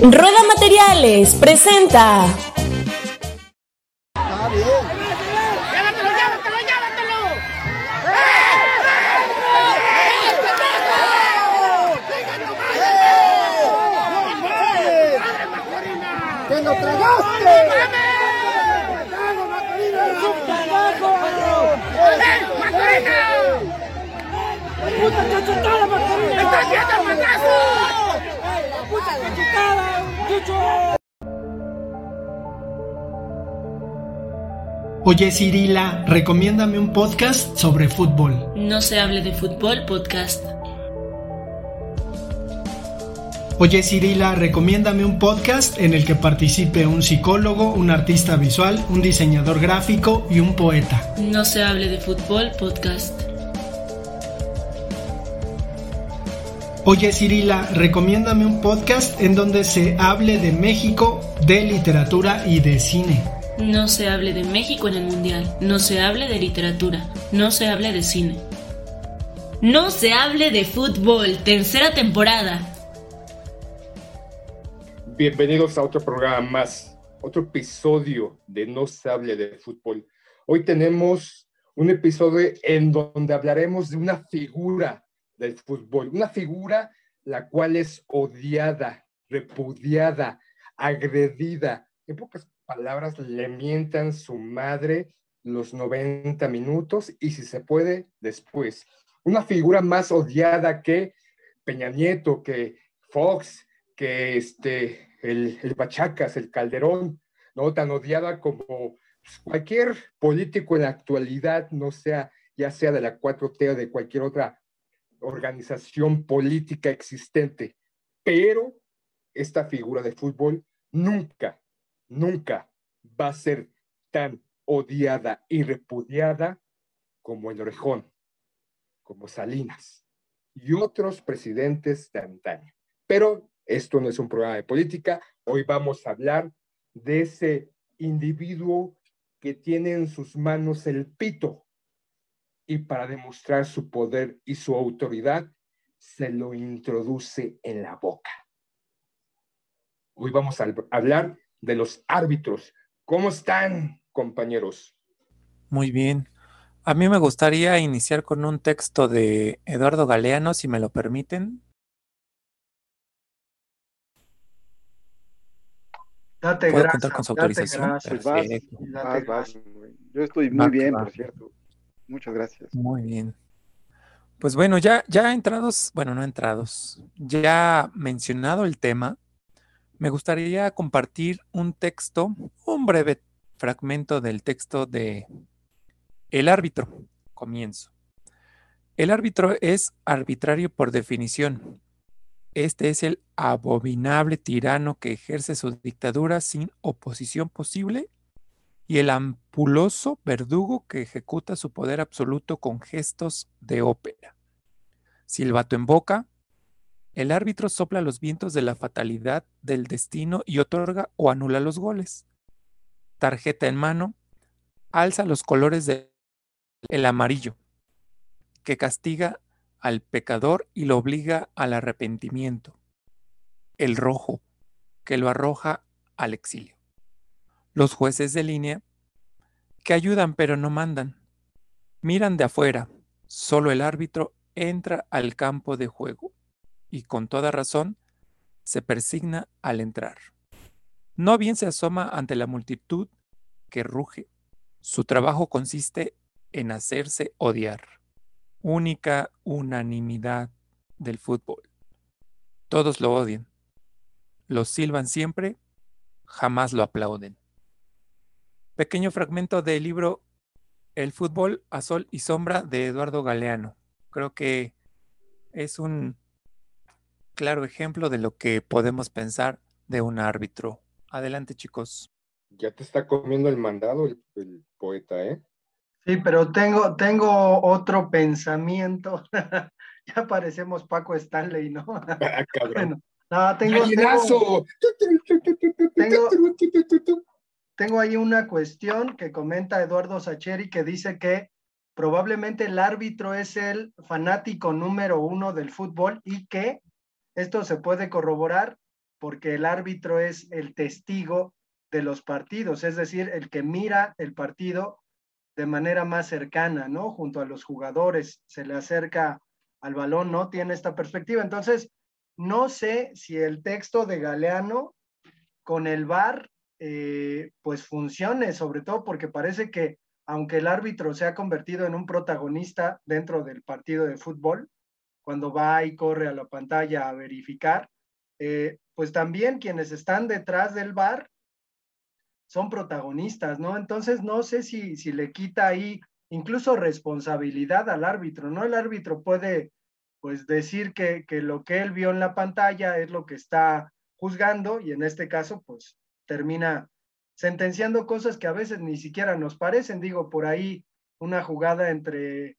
Rueda Materiales presenta. Oye Cirila, recomiéndame un podcast sobre fútbol. No se hable de fútbol podcast. Oye Cirila, recomiéndame un podcast en el que participe un psicólogo, un artista visual, un diseñador gráfico y un poeta. No se hable de fútbol podcast. Oye Cirila, recomiéndame un podcast en donde se hable de México, de literatura y de cine. No se hable de México en el Mundial. No se hable de literatura. No se hable de cine. No se hable de fútbol. Tercera temporada. Bienvenidos a otro programa más, otro episodio de No se hable de fútbol. Hoy tenemos un episodio en donde hablaremos de una figura del fútbol, una figura la cual es odiada, repudiada, agredida. En pocas palabras, le mientan su madre los 90 minutos y si se puede, después. Una figura más odiada que Peña Nieto, que Fox, que este, el, Bachacas, el Calderón, ¿no? Tan odiada como pues, cualquier político en la actualidad, no sea, ya sea de la 4T o de cualquier otra organización política existente. Pero esta figura de fútbol nunca, nunca va a ser tan odiada y repudiada como el Orejón, como Salinas y otros presidentes de antaño. Pero esto no es un programa de política. Hoy vamos a hablar de ese individuo que tiene en sus manos el pito y para demostrar su poder y su autoridad se lo introduce en la boca. Hoy vamos a hablar de los árbitros. ¿Cómo están, compañeros? Muy bien. A mí me gustaría iniciar con un texto de Eduardo Galeano, si me lo permiten. Date ¿Puedo grasa, contar con su autorización? grasa. Pues vas. Yo estoy muy bien, va. por cierto. Muchas gracias. Muy bien. Pues bueno, ya, ya entrados, bueno, no entrados, ya mencionado el tema, me gustaría compartir un texto, un breve fragmento del texto de El árbitro. Comienzo. El árbitro es arbitrario por definición. Este es el abominable tirano que ejerce su dictadura sin oposición posible y el ampuloso verdugo que ejecuta su poder absoluto con gestos de ópera. Silbato en boca, el árbitro sopla los vientos de la fatalidad del destino y otorga o anula los goles. Tarjeta en mano, alza los colores del amarillo, que castiga al pecador y lo obliga al arrepentimiento. El rojo, que lo arroja al exilio. Los jueces de línea, que ayudan pero no mandan. Miran de afuera, solo el árbitro entra al campo de juego y con toda razón se persigna al entrar. No bien se asoma ante la multitud que ruge. Su trabajo consiste en hacerse odiar. Única unanimidad del fútbol. Todos lo odian. Lo silban siempre, jamás lo aplauden. Pequeño fragmento del libro El fútbol a sol y sombra de Eduardo Galeano. Creo que es un claro ejemplo de lo que podemos pensar de un árbitro. Adelante, chicos. Ya te está comiendo el mandado el, el poeta, ¿eh? Sí, pero tengo, tengo otro pensamiento. ya parecemos Paco Stanley, ¿no? Ah, cabrón. bueno, no, tengo. Tengo- tengo ahí una cuestión que comenta Eduardo Sacheri que dice que probablemente el árbitro es el fanático número uno del fútbol y que esto se puede corroborar porque el árbitro es el testigo de los partidos, es decir, el que mira el partido de manera más cercana, ¿no? Junto a los jugadores, se le acerca al balón, ¿no? Tiene esta perspectiva. Entonces, no sé si el texto de Galeano con el VAR, eh, pues funcione, sobre todo porque parece que aunque el árbitro se ha convertido en un protagonista dentro del partido de fútbol, cuando va y corre a la pantalla a verificar, eh, pues también quienes están detrás del bar son protagonistas, ¿no? Entonces no sé si, si le quita ahí incluso responsabilidad al árbitro, ¿no? El árbitro puede pues decir que, que lo que él vio en la pantalla es lo que está juzgando y en este caso pues termina sentenciando cosas que a veces ni siquiera nos parecen. Digo, por ahí una jugada entre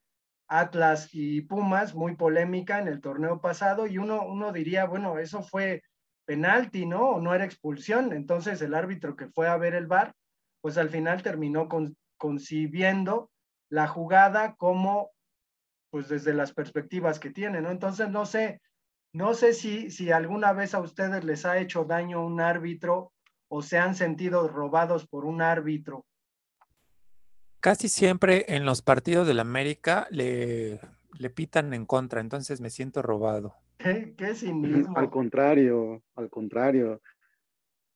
Atlas y Pumas, muy polémica en el torneo pasado, y uno, uno diría, bueno, eso fue penalti, ¿no? O no era expulsión. Entonces el árbitro que fue a ver el VAR, pues al final terminó con, concibiendo la jugada como, pues desde las perspectivas que tiene, ¿no? Entonces no sé, no sé si, si alguna vez a ustedes les ha hecho daño un árbitro o se han sentido robados por un árbitro Casi siempre en los partidos del América le, le pitan en contra, entonces me siento robado. ¿Qué, qué cinismo? Al contrario, al contrario.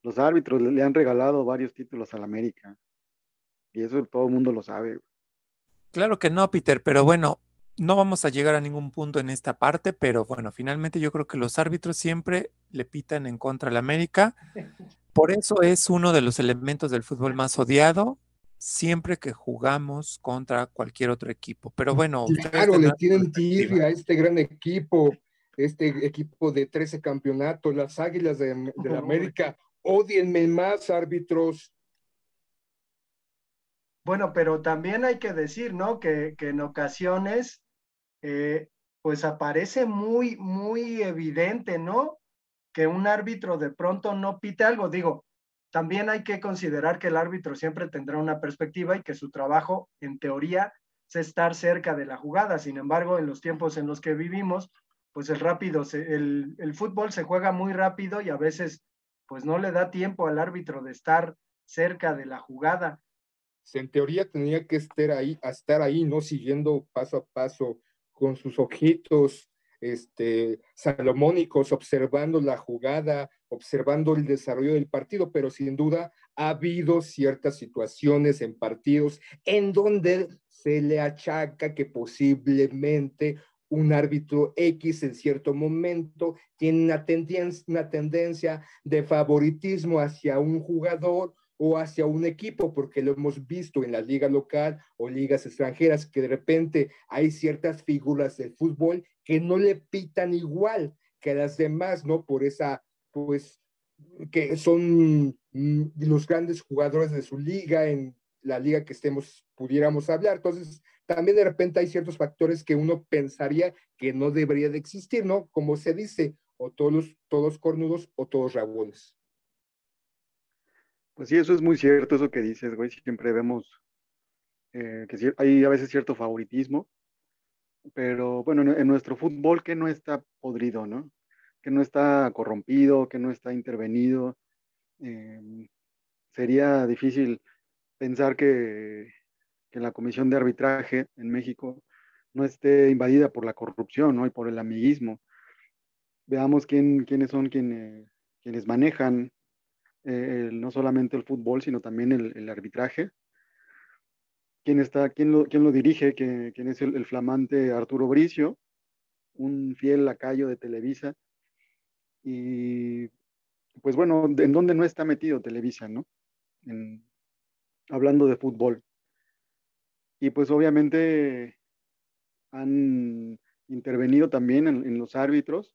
Los árbitros le han regalado varios títulos al América. Y eso todo el mundo lo sabe. Claro que no, Peter, pero bueno, no vamos a llegar a ningún punto en esta parte, pero bueno, finalmente yo creo que los árbitros siempre le pitan en contra al América. Por eso es uno de los elementos del fútbol más odiado siempre que jugamos contra cualquier otro equipo. Pero bueno, claro, le tienen tirria a este gran equipo, este equipo de 13 campeonatos, las Águilas de, la América. Odienme más, árbitros. Bueno, pero también hay que decir, ¿no? Que, que en ocasiones, eh, pues aparece muy, muy evidente, ¿no? Que un árbitro de pronto no pite algo. Digo, también hay que considerar que el árbitro siempre tendrá una perspectiva y que su trabajo, en teoría, es estar cerca de la jugada. Sin embargo, en los tiempos en los que vivimos, pues el rápido, el, fútbol se juega muy rápido y a veces pues no le da tiempo al árbitro de estar cerca de la jugada. En teoría tenía que estar ahí, estar ahí, ¿no? Siguiendo paso a paso con sus ojitos este, salomónicos, observando la jugada, observando el desarrollo del partido, pero sin duda ha habido ciertas situaciones en partidos en donde se le achaca que posiblemente un árbitro X en cierto momento tiene una tendencia, una tendencia de favoritismo hacia un jugador o hacia un equipo, porque lo hemos visto en la liga local o ligas extranjeras, que de repente hay ciertas figuras del fútbol que no le pitan igual que las demás, ¿no? Por esa, pues, que son mm, los grandes jugadores de su liga, en la liga que estemos, pudiéramos hablar. Entonces, también de repente hay ciertos factores que uno pensaría que no debería de existir, ¿no? Como se dice, o todos, todos cornudos o todos rabones. Pues sí, eso es muy cierto, eso que dices, güey. Siempre vemos eh, que hay a veces cierto favoritismo, pero bueno, en, nuestro fútbol que no está podrido, ¿no? Que no está corrompido, que no está intervenido. Em, sería difícil pensar que, que, la comisión de arbitraje en México no esté invadida por la corrupción, ¿no? Y por el amiguismo. Veamos quién, quiénes son quienes, quienes manejan eh, no solamente el fútbol, sino también el, arbitraje. ¿Quién, está, quién, lo, quién lo dirige? ¿Quién, es el, flamante Arturo Bricio, un fiel lacayo de Televisa? Y pues bueno, ¿en dónde no está metido Televisa, no? hablando de fútbol. Y pues obviamente han intervenido también en, los árbitros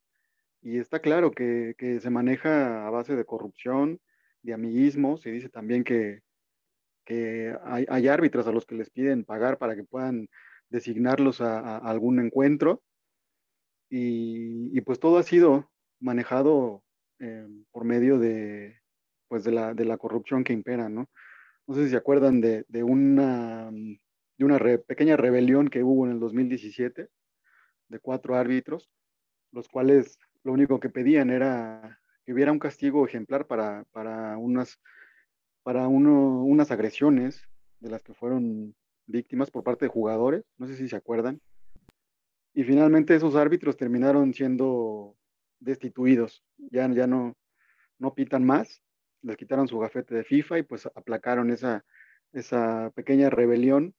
y está claro que, se maneja a base de corrupción, de amiguismo. Se dice también que, hay, hay, árbitros a los que les piden pagar para que puedan designarlos a, algún encuentro. Y, pues todo ha sido manejado eh, por medio de, pues de, la, de la corrupción que impera, ¿no? No sé si se acuerdan de, una, de una pequeña rebelión que hubo en el 2017 de cuatro árbitros, los cuales lo único que pedían era que hubiera un castigo ejemplar para, para unas, para uno, unas agresiones de las que fueron víctimas por parte de jugadores, no sé si se acuerdan. Y finalmente esos árbitros terminaron siendo destituidos, ya, ya no, no pitan más, les quitaron su gafete de FIFA y pues aplacaron esa, esa pequeña rebelión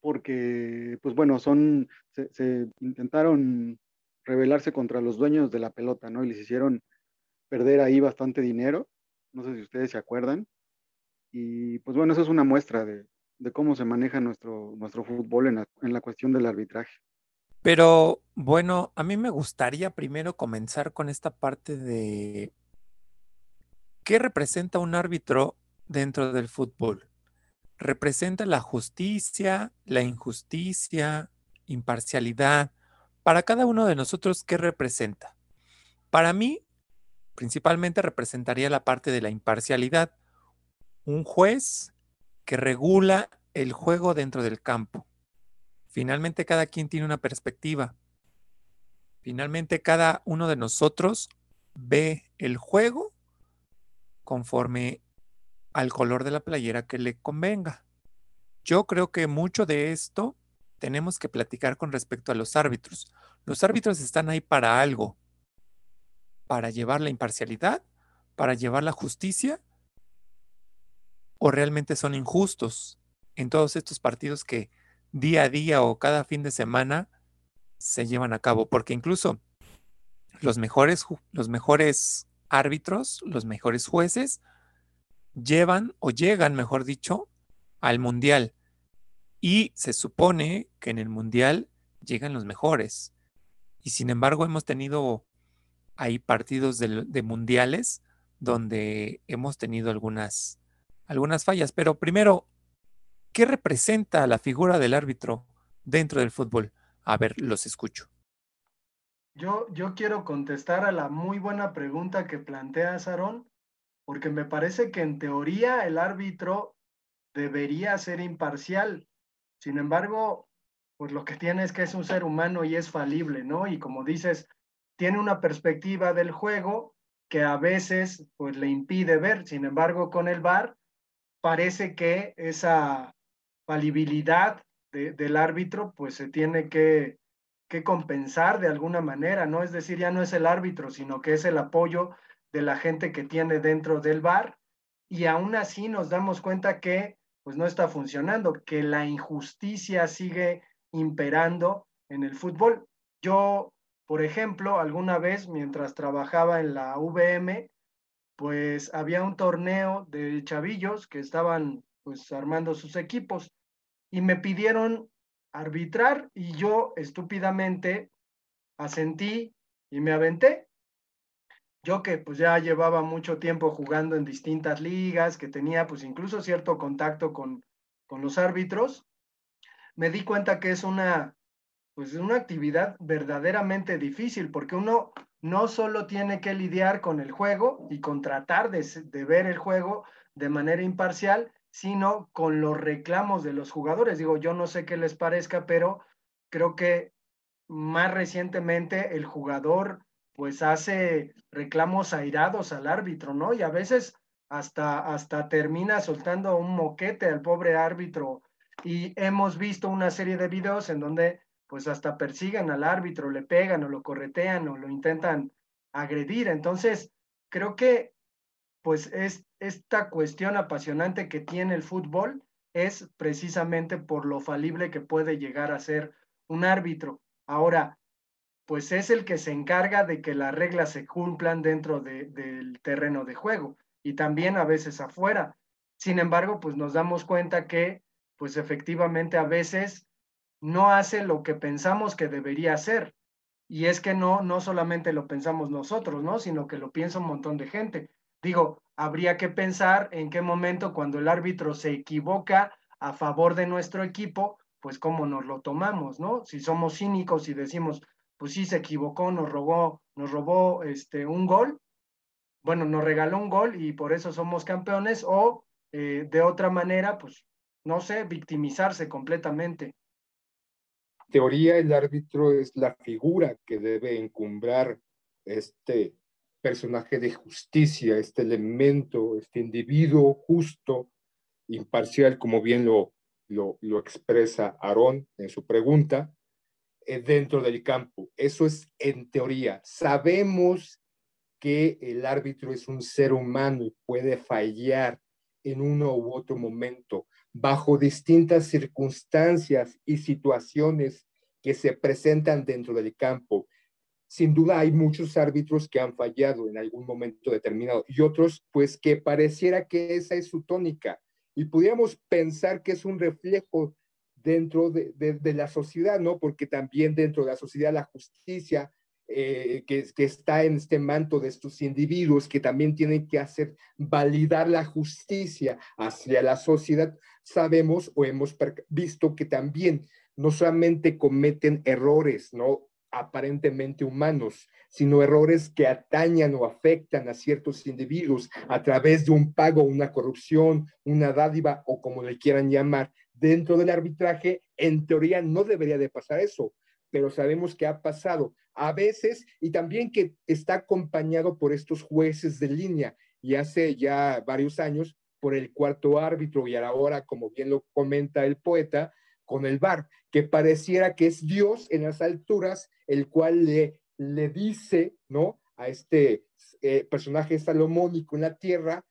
porque, pues bueno, son, se, se, intentaron rebelarse contra los dueños de la pelota, ¿no? Y les hicieron perder ahí bastante dinero, no sé si ustedes se acuerdan. Y pues bueno, eso es una muestra de, cómo se maneja nuestro, nuestro fútbol en la, en la cuestión del arbitraje. Pero bueno, a mí me gustaría primero comenzar con esta parte de qué representa un árbitro dentro del fútbol. Representa la justicia, la injusticia, imparcialidad. Para cada uno de nosotros, ¿qué representa? Para mí, principalmente representaría la parte de la imparcialidad. Un juez que regula el juego dentro del campo. Finalmente cada quien tiene una perspectiva. Finalmente cada uno de nosotros ve el juego conforme al color de la playera que le convenga. Yo creo que mucho de esto tenemos que platicar con respecto a los árbitros. Los árbitros están ahí para algo, para llevar la imparcialidad, para llevar la justicia o realmente son injustos en todos estos partidos que día a día o cada fin de semana se llevan a cabo, porque incluso los mejores, los mejores árbitros, los mejores jueces, llevan o llegan, mejor dicho, al mundial. Y se supone que en el mundial llegan los mejores. Y sin embargo hemos tenido ahí partidos de, mundiales donde hemos tenido algunas algunas fallas. Pero primero, ¿qué representa la figura del árbitro dentro del fútbol? A ver, los escucho. Yo, yo quiero contestar a la muy buena pregunta que plantea Sarón, porque me parece que en teoría el árbitro debería ser imparcial. Sin embargo, pues lo que tiene es que es un ser humano y es falible, ¿no? Y como dices, tiene una perspectiva del juego que a veces pues le impide ver. Sin embargo, con el VAR parece que esa falibilidad de, del árbitro pues se tiene que, que compensar de alguna manera, ¿no? Es decir, ya no es el árbitro, sino que es el apoyo de la gente que tiene dentro del bar y aún así nos damos cuenta que pues no está funcionando, que la injusticia sigue imperando en el fútbol. Yo, por ejemplo, alguna vez mientras trabajaba en la VM, pues había un torneo de chavillos que estaban pues armando sus equipos y me pidieron arbitrar y yo estúpidamente asentí y me aventé. Yo que pues ya llevaba mucho tiempo jugando en distintas ligas, que tenía pues incluso cierto contacto con, con los árbitros, me di cuenta que es una pues una actividad verdaderamente difícil porque uno no solo tiene que lidiar con el juego y con tratar de, de, ver el juego de manera imparcial, sino con los reclamos de los jugadores. Digo, yo no sé qué les parezca, pero creo que más recientemente el jugador pues hace reclamos airados al árbitro, ¿no? Y a veces hasta, hasta termina soltando un moquete al pobre árbitro. Y hemos visto una serie de videos en donde pues hasta persiguen al árbitro, le pegan o lo corretean o lo intentan agredir. Entonces, creo que pues es esta cuestión apasionante que tiene el fútbol es precisamente por lo falible que puede llegar a ser un árbitro. Ahora, pues es el que se encarga de que las reglas se cumplan dentro de, del terreno de juego y también a veces afuera. Sin embargo, pues nos damos cuenta que, pues efectivamente a veces no hace lo que pensamos que debería hacer. Y es que no, no solamente lo pensamos nosotros, ¿no? Sino que lo piensa un montón de gente. Digo, habría que pensar en qué momento cuando el árbitro se equivoca a favor de nuestro equipo, pues cómo nos lo tomamos, ¿no? Si somos cínicos y decimos, pues sí se equivocó, nos robó, nos robó este un gol, bueno, nos regaló un gol y por eso somos campeones, o eh, de otra manera, pues no sé, victimizarse completamente. teoría el árbitro es la figura que debe encumbrar este personaje de justicia, este elemento, este individuo justo, imparcial, como bien lo, lo, lo expresa Aarón en su pregunta, eh, dentro del campo. Eso es en teoría. Sabemos que el árbitro es un ser humano y puede fallar en uno u otro momento, bajo distintas circunstancias y situaciones que se presentan dentro del campo. Sin duda hay muchos árbitros que han fallado en algún momento determinado y otros pues que pareciera que esa es su tónica y pudiéramos pensar que es un reflejo dentro de, de, la sociedad, ¿no? Porque también dentro de la sociedad la justicia eh, que, que, está en este manto de estos individuos que también tienen que hacer validar la justicia hacia la sociedad, sabemos o hemos visto que también no solamente cometen errores, ¿no? aparentemente humanos, sino errores que atañan o afectan a ciertos individuos a través de un pago, una corrupción, una dádiva o como le quieran llamar. Dentro del arbitraje, en teoría no debería de pasar eso, pero sabemos que ha pasado a veces y también que está acompañado por estos jueces de línea y hace ya varios años por el cuarto árbitro y ahora, como bien lo comenta el poeta, con el bar, que pareciera que es Dios en las alturas, el cual le, le dice, ¿no? A este eh, personaje salomónico en la tierra,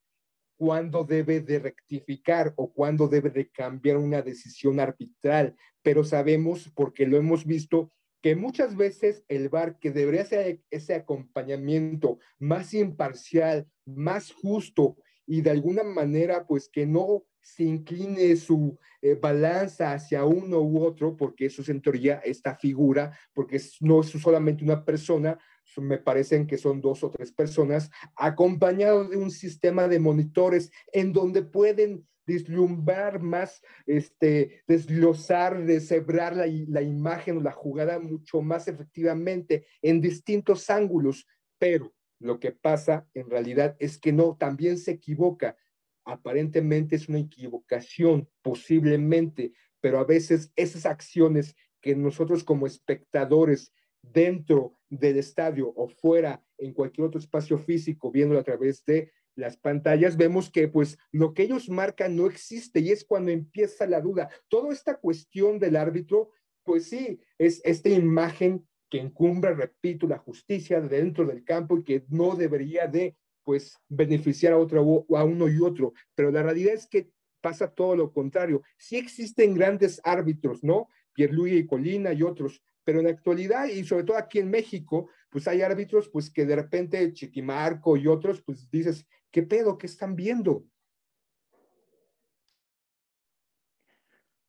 cuándo debe de rectificar o cuándo debe de cambiar una decisión arbitral. Pero sabemos, porque lo hemos visto, que muchas veces el VAR, que debería ser ese acompañamiento más imparcial, más justo y de alguna manera, pues que no se incline su eh, balanza hacia uno u otro, porque eso es en teoría esta figura, porque no es solamente una persona, me parecen que son dos o tres personas, acompañados de un sistema de monitores en donde pueden deslumbrar más, este, desglosar, deshebrar la, la imagen o la jugada mucho más efectivamente en distintos ángulos, pero lo que pasa en realidad es que no, también se equivoca. Aparentemente es una equivocación, posiblemente, pero a veces esas acciones que nosotros como espectadores dentro del estadio o fuera en cualquier otro espacio físico, viéndolo a través de las pantallas, vemos que pues lo que ellos marcan no existe y es cuando empieza la duda. Toda esta cuestión del árbitro, pues sí, es esta imagen que encumbra, repito, la justicia dentro del campo y que no debería de pues beneficiar a otro a uno y otro, pero la realidad es que pasa todo lo contrario. Sí existen grandes árbitros, ¿no? Pierluigi y Colina y otros, pero en la actualidad y sobre todo aquí en México, pues hay árbitros pues que de repente Chiquimarco y otros, pues dices, ¿qué pedo? ¿Qué están viendo?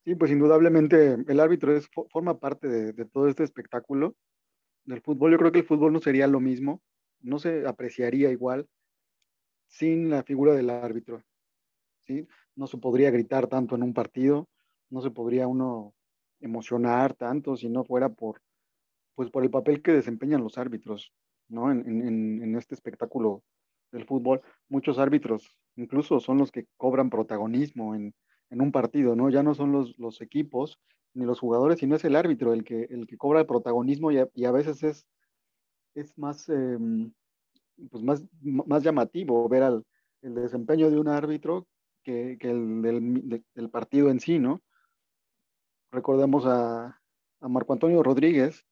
Sí, pues indudablemente el árbitro es, forma parte de, de todo este espectáculo del fútbol. Yo creo que el fútbol no sería lo mismo, no se apreciaría igual sin la figura del árbitro. ¿sí? No se podría gritar tanto en un partido, no se podría uno emocionar tanto si no fuera por, pues por el papel que desempeñan los árbitros ¿no? en, en, este espectáculo del fútbol. Muchos árbitros incluso son los que cobran protagonismo en, en un partido, ¿no? Ya no son los, los, equipos ni los jugadores, sino es el árbitro el que, el que cobra el protagonismo y a, veces es, es más, eh, pues más, más llamativo ver al, el desempeño de un árbitro que, que el del, del, partido en sí, ¿no? Recordemos a, Marco Antonio Rodríguez,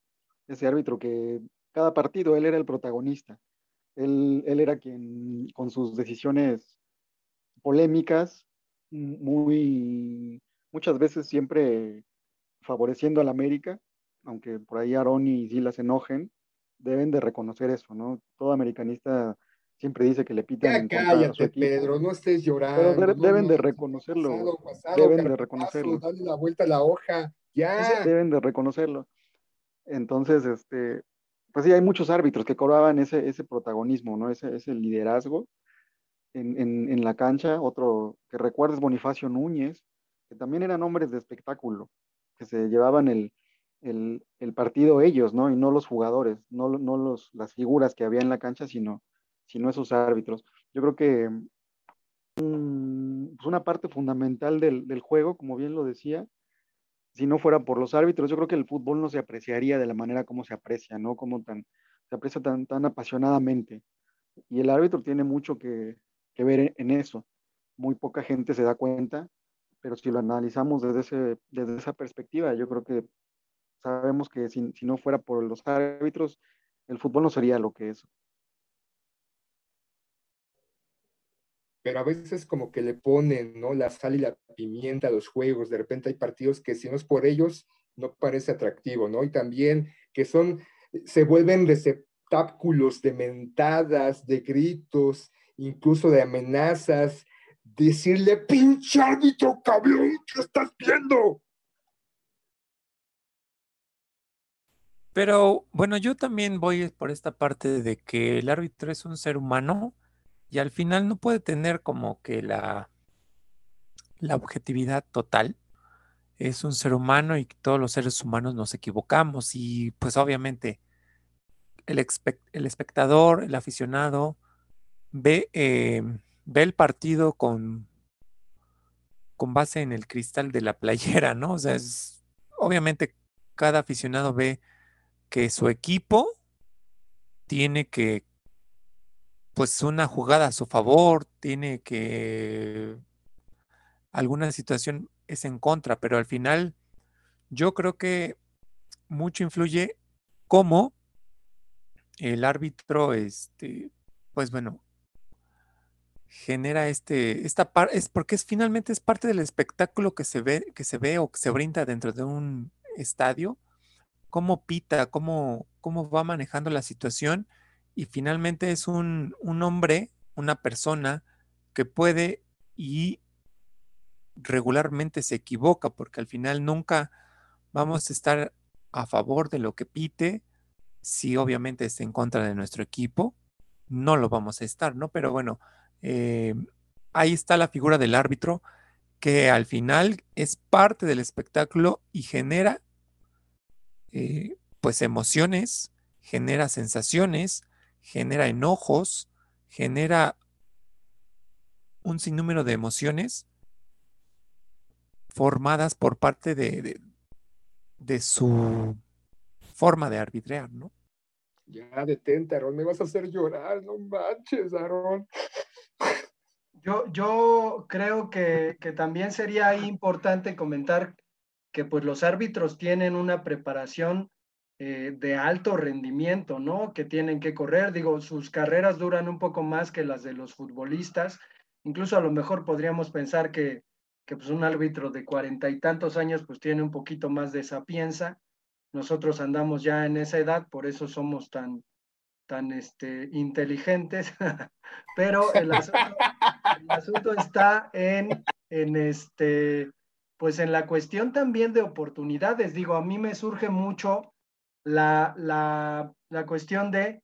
ese árbitro que cada partido él era el protagonista. Él, él, era quien, con sus decisiones polémicas, muy, muchas veces siempre favoreciendo al América, aunque por ahí Aaron y Silas se enojen, deben de reconocer eso, ¿no? Todo americanista siempre dice que le pitan ya en cállate. Pedro, no estés llorando. Pero de, no, deben no, de reconocerlo. Pasado, pasado, deben de reconocerlo. Dale la vuelta a la hoja, ya. Deben de reconocerlo. Entonces, este, pues sí, hay muchos árbitros que cobraban ese, ese protagonismo, ¿no? Ese, ese liderazgo en, en, en la cancha. Otro que recuerdes, Bonifacio Núñez, que también eran hombres de espectáculo, que se llevaban el, el, el, partido ellos, ¿no? Y no los jugadores, no, no los, las figuras que había en la cancha, sino, sino esos árbitros. Yo creo que um, una parte fundamental del, del, juego, como bien lo decía, si no fuera por los árbitros, yo creo que el fútbol no se apreciaría de la manera como se aprecia, ¿no? Como tan, se aprecia tan, tan apasionadamente. Y el árbitro tiene mucho que, que ver en eso. Muy poca gente se da cuenta, pero si lo analizamos desde, ese, desde esa perspectiva, yo creo que sabemos que si, si no fuera por los árbitros, el fútbol no sería lo que es. Pero a veces como que le ponen, ¿no? La sal y la pimienta a los juegos. De repente hay partidos que si no es por ellos, no parece atractivo, ¿no? Y también que son, se vuelven receptáculos de mentadas, de gritos, incluso de amenazas. Decirle, pinche árbitro, cabrón, ¿qué estás viendo? Pero bueno, yo también voy por esta parte de que el árbitro es un ser humano y al final no puede tener como que la, la objetividad total. Es un ser humano y todos los seres humanos nos equivocamos y pues obviamente el, espectador, el aficionado, ve, em, ve el partido con, con base en el cristal de la playera, ¿no? O sea, es, obviamente cada aficionado ve que su equipo tiene que pues una jugada a su favor, tiene que alguna situación es en contra, pero al final yo creo que mucho influye cómo el árbitro, este, pues bueno, genera este, esta parte, es porque es finalmente es parte del espectáculo que se ve, que se ve o que se brinda dentro de un estadio, cómo pita, cómo, cómo va manejando la situación y finalmente es un, hombre, una persona que puede y regularmente se equivoca, porque al final nunca vamos a estar a favor de lo que pite, si obviamente está en contra de nuestro equipo, no lo vamos a estar, ¿no? Pero bueno, eh, ahí está la figura del árbitro, que al final es parte del espectáculo y genera eh, pues emociones, genera sensaciones, genera enojos, genera un sinnúmero de emociones formadas por parte de, de, su forma de arbitrar, ¿no? Ya, detente, Aaron, me vas a hacer llorar, no manches, Aaron. Yo, yo creo que, que también sería importante comentar que pues los árbitros tienen una preparación eh, de alto rendimiento, ¿no? Que tienen que correr. Digo, sus carreras duran un poco más que las de los futbolistas. Incluso a lo mejor podríamos pensar que, que pues un árbitro de cuarenta y tantos años pues tiene un poquito más de sapienza. Nosotros andamos ya en esa edad, por eso somos tan, tan este, inteligentes, pero el asunto, el asunto está en, en, este, pues en la cuestión también de oportunidades. Digo, a mí me surge mucho la, la, la cuestión de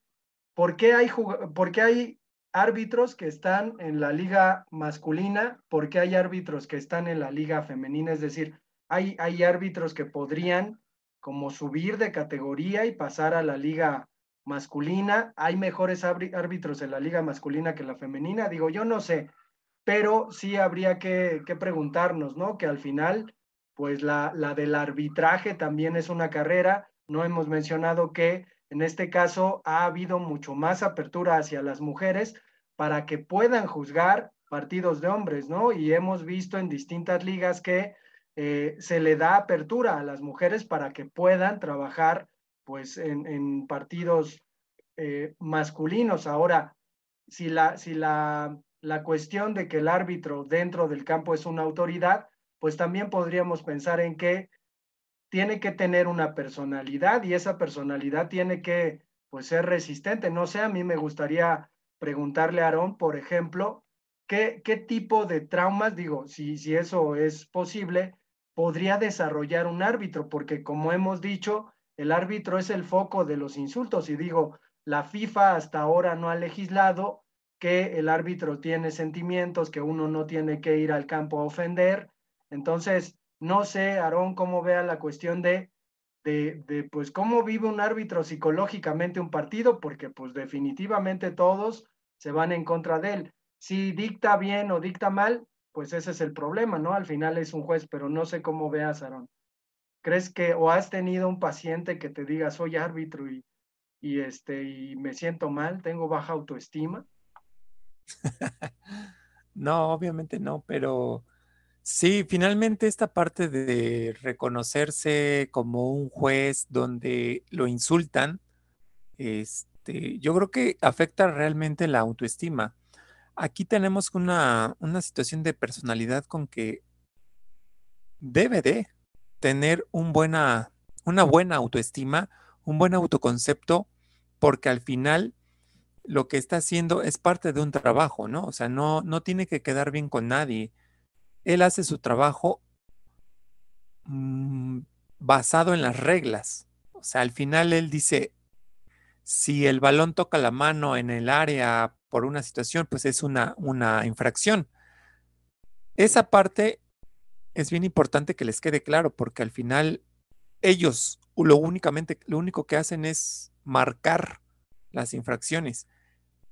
por qué, hay, por qué hay árbitros que están en la liga masculina, por qué hay árbitros que están en la liga femenina, es decir, hay, hay árbitros que podrían como subir de categoría y pasar a la liga masculina, hay mejores árbitros en la liga masculina que la femenina, digo, yo no sé, pero sí habría que, que preguntarnos, ¿no? Que al final, pues la, la del arbitraje también es una carrera, no hemos mencionado que en este caso ha habido mucho más apertura hacia las mujeres para que puedan juzgar partidos de hombres, ¿no? Y hemos visto en distintas ligas que eh, se le da apertura a las mujeres para que puedan trabajar pues en, partidos eh, masculinos. Ahora, si, la, si la, la cuestión de que el árbitro dentro del campo es una autoridad, pues también podríamos pensar en que tiene que tener una personalidad y esa personalidad tiene que pues ser resistente. No sé, a mí me gustaría preguntarle a Aarón, por ejemplo, ¿qué, qué tipo de traumas, digo, si, si eso es posible, podría desarrollar un árbitro? Porque como hemos dicho, el árbitro es el foco de los insultos y digo, la FIFA hasta ahora no ha legislado que el árbitro tiene sentimientos, que uno no tiene que ir al campo a ofender. Entonces, no sé, Aarón, cómo vea la cuestión de, de, pues, cómo vive un árbitro psicológicamente un partido, porque, pues, definitivamente todos se van en contra de él. Si dicta bien o dicta mal, pues ese es el problema, ¿no? Al final es un juez, pero no sé cómo veas, Aarón. ¿Crees que o has tenido un paciente que te diga soy árbitro y, y, este, y me siento mal, tengo baja autoestima? no, obviamente no, pero sí, finalmente esta parte de reconocerse como un juez donde lo insultan, este, yo creo que afecta realmente la autoestima. Aquí tenemos una, una situación de personalidad con que debe de tener una buena autoestima, un buen autoconcepto, porque al final lo que está haciendo es parte de un trabajo, ¿no? O sea, no, no tiene que quedar bien con nadie. Él hace su trabajo mm, basado en las reglas. O sea, al final él dice, si el balón toca la mano en el área por una situación, pues es una, una infracción. Esa parte es bien importante que les quede claro, porque al final ellos lo únicamente, lo único que hacen es marcar las infracciones.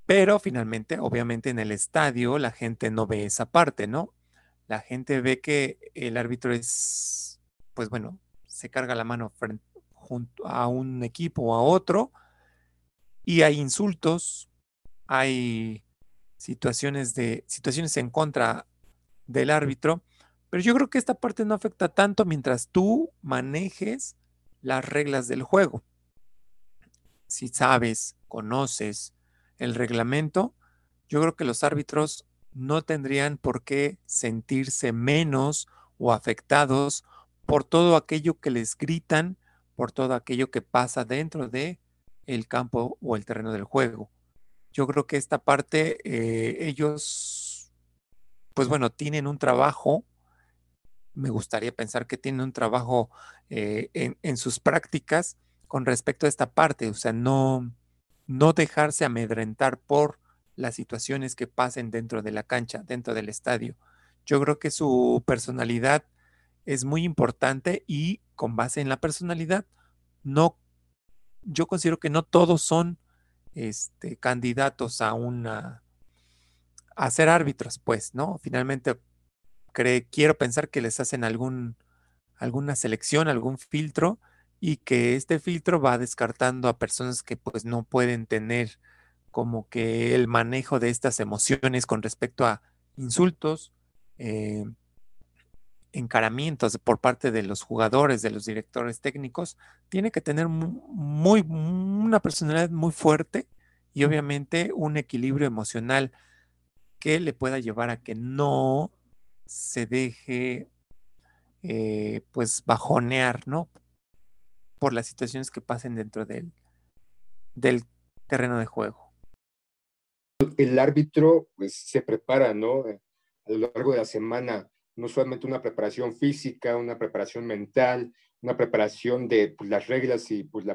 Pero finalmente, obviamente en el estadio la gente no ve esa parte, ¿no? La gente ve que el árbitro es, pues bueno, se carga la mano frente, a un equipo o a otro y hay insultos, hay situaciones de situaciones en contra del árbitro, pero yo creo que esta parte no afecta tanto mientras tú manejes las reglas del juego. Si sabes, conoces el reglamento, yo creo que los árbitros no tendrían por qué sentirse menos o afectados por todo aquello que les gritan, por todo aquello que pasa dentro de el campo o el terreno del juego. Yo creo que esta parte eh, ellos, pues bueno, tienen un trabajo. Me gustaría pensar que tienen un trabajo eh, en, en sus prácticas con respecto a esta parte, o sea, no, no dejarse amedrentar por las situaciones que pasen dentro de la cancha, dentro del estadio. Yo creo que su personalidad es muy importante y con base en la personalidad, no, yo considero que no todos son este, candidatos a una, a ser árbitros, pues, ¿no? Finalmente, quiero pensar que les hacen algún, alguna selección, algún filtro y que este filtro va descartando a personas que pues no pueden tener como que el manejo de estas emociones con respecto a insultos, eh, encaramientos por parte de los jugadores, de los directores técnicos, tiene que tener muy, una personalidad muy fuerte y obviamente un equilibrio emocional que le pueda llevar a que no se deje eh, pues bajonear, ¿no? por las situaciones que pasen dentro del, del terreno de juego. El árbitro pues, se prepara, ¿no? A lo largo de la semana, no solamente una preparación física, una preparación mental, una preparación de pues, las reglas y pues,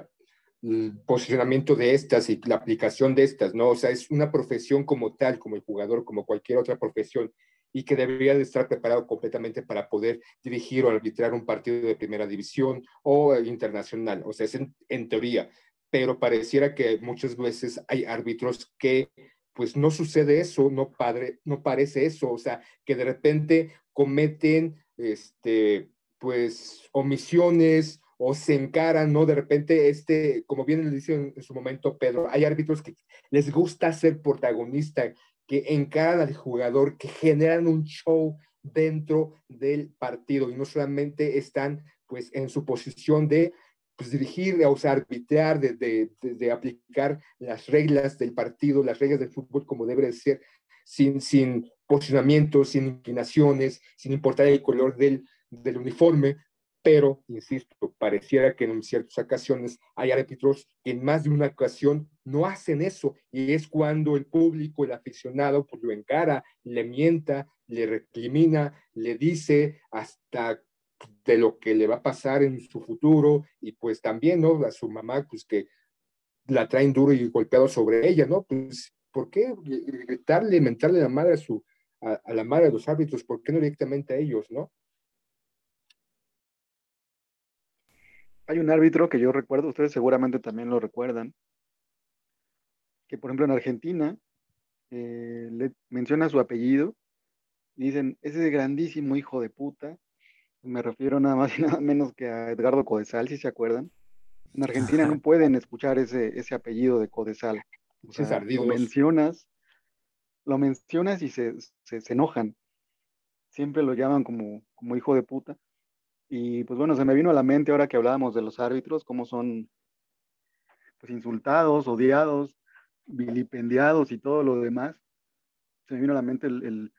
el posicionamiento de estas y la aplicación de estas, ¿no? O sea, es una profesión como tal, como el jugador, como cualquier otra profesión y que debería de estar preparado completamente para poder dirigir o arbitrar un partido de primera división o internacional. O sea, es en, teoría, pero pareciera que muchas veces hay árbitros que pues no sucede eso, no, padre, no parece eso, o sea, que de repente cometen este, pues omisiones o se encaran, ¿no? De repente, este, como bien le dice en, en, su momento Pedro, hay árbitros que les gusta ser protagonista, que encaran al jugador, que generan un show dentro del partido y no solamente están pues en su posición de pues, dirigir, o sea, arbitrar, de, de, de, aplicar las reglas del partido, las reglas del fútbol como debe de ser, sin, sin posicionamientos, sin inclinaciones, sin importar el color del, del uniforme, pero, insisto, pareciera que en ciertas ocasiones hay árbitros que en más de una ocasión no hacen eso y es cuando el público, el aficionado, pues lo encara, le mienta, le recrimina, le dice hasta de lo que le va a pasar en su futuro y pues también, ¿no? A su mamá, pues que la traen duro y golpeado sobre ella, ¿no? Pues, ¿por qué gritarle, mentarle la madre a, su, a, la madre de los árbitros? ¿Por qué no directamente a ellos, ¿no? Hay un árbitro que yo recuerdo, ustedes seguramente también lo recuerdan, que por ejemplo en Argentina eh, le menciona su apellido y dicen, ese grandísimo hijo de puta Me refiero nada más y nada menos que a Edgardo Codesal, si se acuerdan. En Argentina no pueden escuchar ese, ese apellido de Codesal. O sea, lo mencionas, lo mencionas y se, se, se, enojan. Siempre lo llaman como, como hijo de puta. Y pues bueno, se me vino a la mente ahora que hablábamos de los árbitros, cómo son pues insultados, odiados, vilipendiados y todo lo demás. Se me vino a la mente el, el,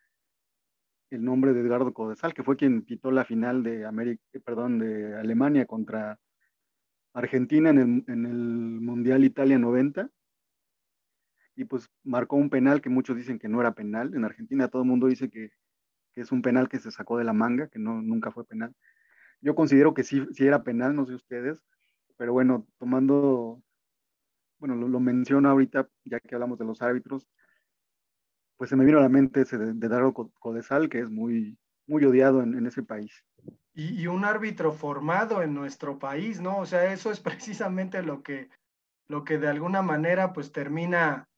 nombre de Edgardo Codesal, que fue quien quitó la final de América, perdón, de Alemania contra Argentina en el, en el Mundial Italia 90 y pues marcó un penal que muchos dicen que no era penal. En Argentina todo el mundo dice que, que, es un penal que se sacó de la manga, que no, nunca fue penal. Yo considero que sí, sí era penal, no sé ustedes, pero bueno, tomando, bueno, lo, menciono ahorita, ya que hablamos de los árbitros, pues se me vino a la mente ese de, de Daro Codesal, que es muy, muy odiado en, en ese país. Y, y, un árbitro formado en nuestro país, ¿no? O sea, eso es precisamente lo que, lo que de alguna manera pues termina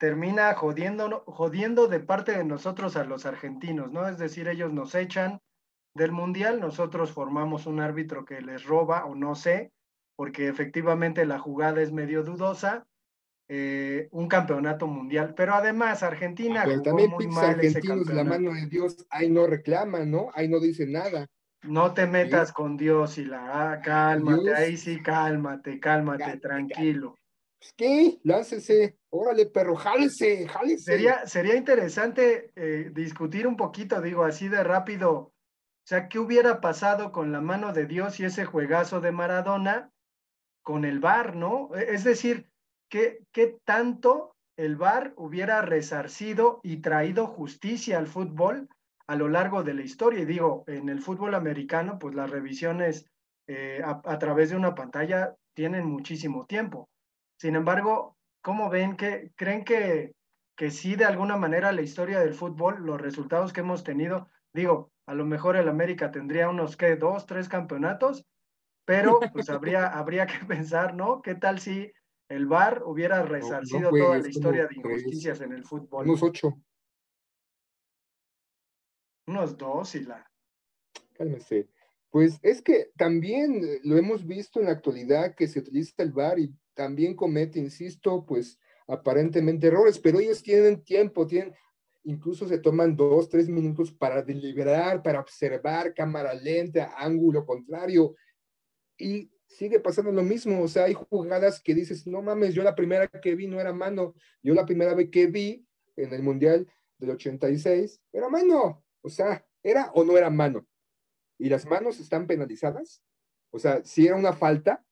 termina jodiendo, jodiendo de parte de nosotros a los argentinos, ¿no? Es decir, ellos nos echan del mundial, nosotros formamos un árbitro que les roba o no sé, porque efectivamente la jugada es medio dudosa, eh, un campeonato mundial, pero además Argentina pero también muy mal argentinos la mano de Dios ahí no reclaman, ¿no? Ahí no dicen nada. No te metas con Dios y la ah, cálmate, ahí sí cálmate, cálmate, tranquilo. Pues, ¿Qué? Láncese, órale, perro, jálese, jálese. Sería, sería interesante eh, discutir un poquito, digo, así de rápido. O sea, ¿qué hubiera pasado con la mano de Dios y ese juegazo de Maradona con el VAR, no? E, es decir, ¿qué, qué tanto el VAR hubiera resarcido y traído justicia al fútbol a lo largo de la historia? Y digo, en el fútbol americano, pues las revisiones eh, a través de una pantalla tienen muchísimo tiempo sin embargo, ¿cómo ven? que ¿Creen que, que sí, de alguna manera, la historia del fútbol, los resultados que hemos tenido, digo, a lo mejor el América tendría unos, ¿qué? Dos, tres campeonatos, pero pues habría, habría que pensar, ¿no? ¿Qué tal si el VAR hubiera resarcido toda la historia de injusticias en el fútbol? Unos ocho. Unos dos y la. Cálmese. Pues es que también lo hemos visto en la actualidad que se utiliza el VAR y también comete, insisto, pues aparentemente errores, pero ellos tienen tiempo, tienen, incluso se toman dos, tres minutos para deliberar, para observar cámara lenta, ángulo contrario, y sigue pasando lo mismo, o sea, hay jugadas que dices, no mames, yo la primera que vi no era mano, yo la primera vez que vi en el Mundial del 86, era mano, o sea, era o no era mano, y las manos están penalizadas, o sea, si era una falta,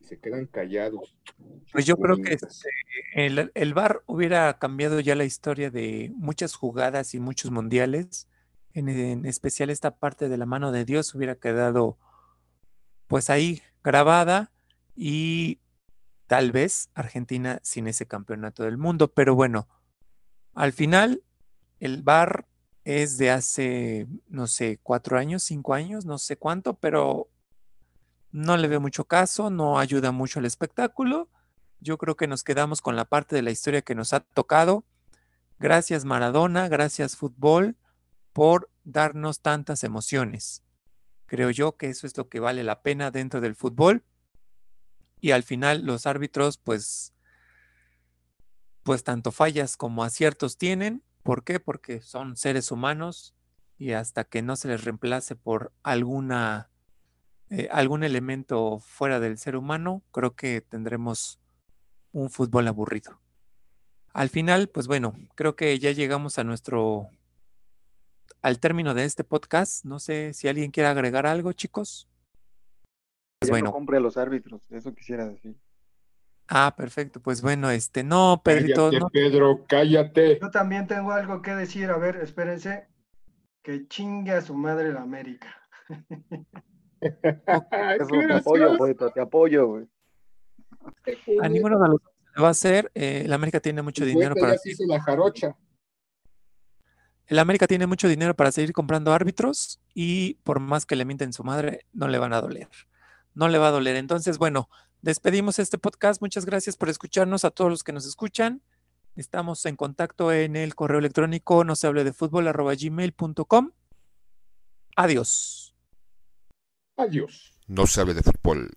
se quedan callados. Pues yo creo que este, el, el VAR hubiera cambiado ya la historia de muchas jugadas y muchos mundiales. En, especial esta parte de la mano de Dios hubiera quedado pues ahí grabada y tal vez Argentina sin ese campeonato del mundo. Pero bueno, al final el VAR es de hace, no sé, cuatro años, cinco años, no sé cuánto, pero no le veo mucho caso, no ayuda mucho al espectáculo. Yo creo que nos quedamos con la parte de la historia que nos ha tocado. Gracias Maradona, gracias fútbol por darnos tantas emociones. Creo yo que eso es lo que vale la pena dentro del fútbol. Y al final los árbitros pues pues tanto fallas como aciertos tienen. ¿Por qué? Porque son seres humanos y hasta que no se les reemplace por alguna eh, algún elemento fuera del ser humano, creo que tendremos un fútbol aburrido. Al final, pues bueno, creo que ya llegamos a nuestro, al término de este podcast. No sé si alguien quiere agregar algo, chicos. Pues bueno. compre a los árbitros, eso quisiera decir. Ah, perfecto. Pues bueno, este, no, Pedrito. Cállate, Pedro, cállate. Yo también tengo algo que decir. A ver, espérense. Que chingue a su madre la América. te apoyo, poeta, te apoyo, güey. A ninguno de los va a hacer. Eh, el América tiene mucho dinero para. la jarocha. El América tiene mucho dinero para seguir comprando árbitros y por más que le mienten su madre, no le van a doler. No le va a doler. Entonces, bueno, despedimos este podcast. Muchas gracias por escucharnos a todos los que nos escuchan. Estamos en contacto en el correo electrónico no se hable de fútbol arroba gmail.com. Adiós. Adiós. No se hable de fútbol.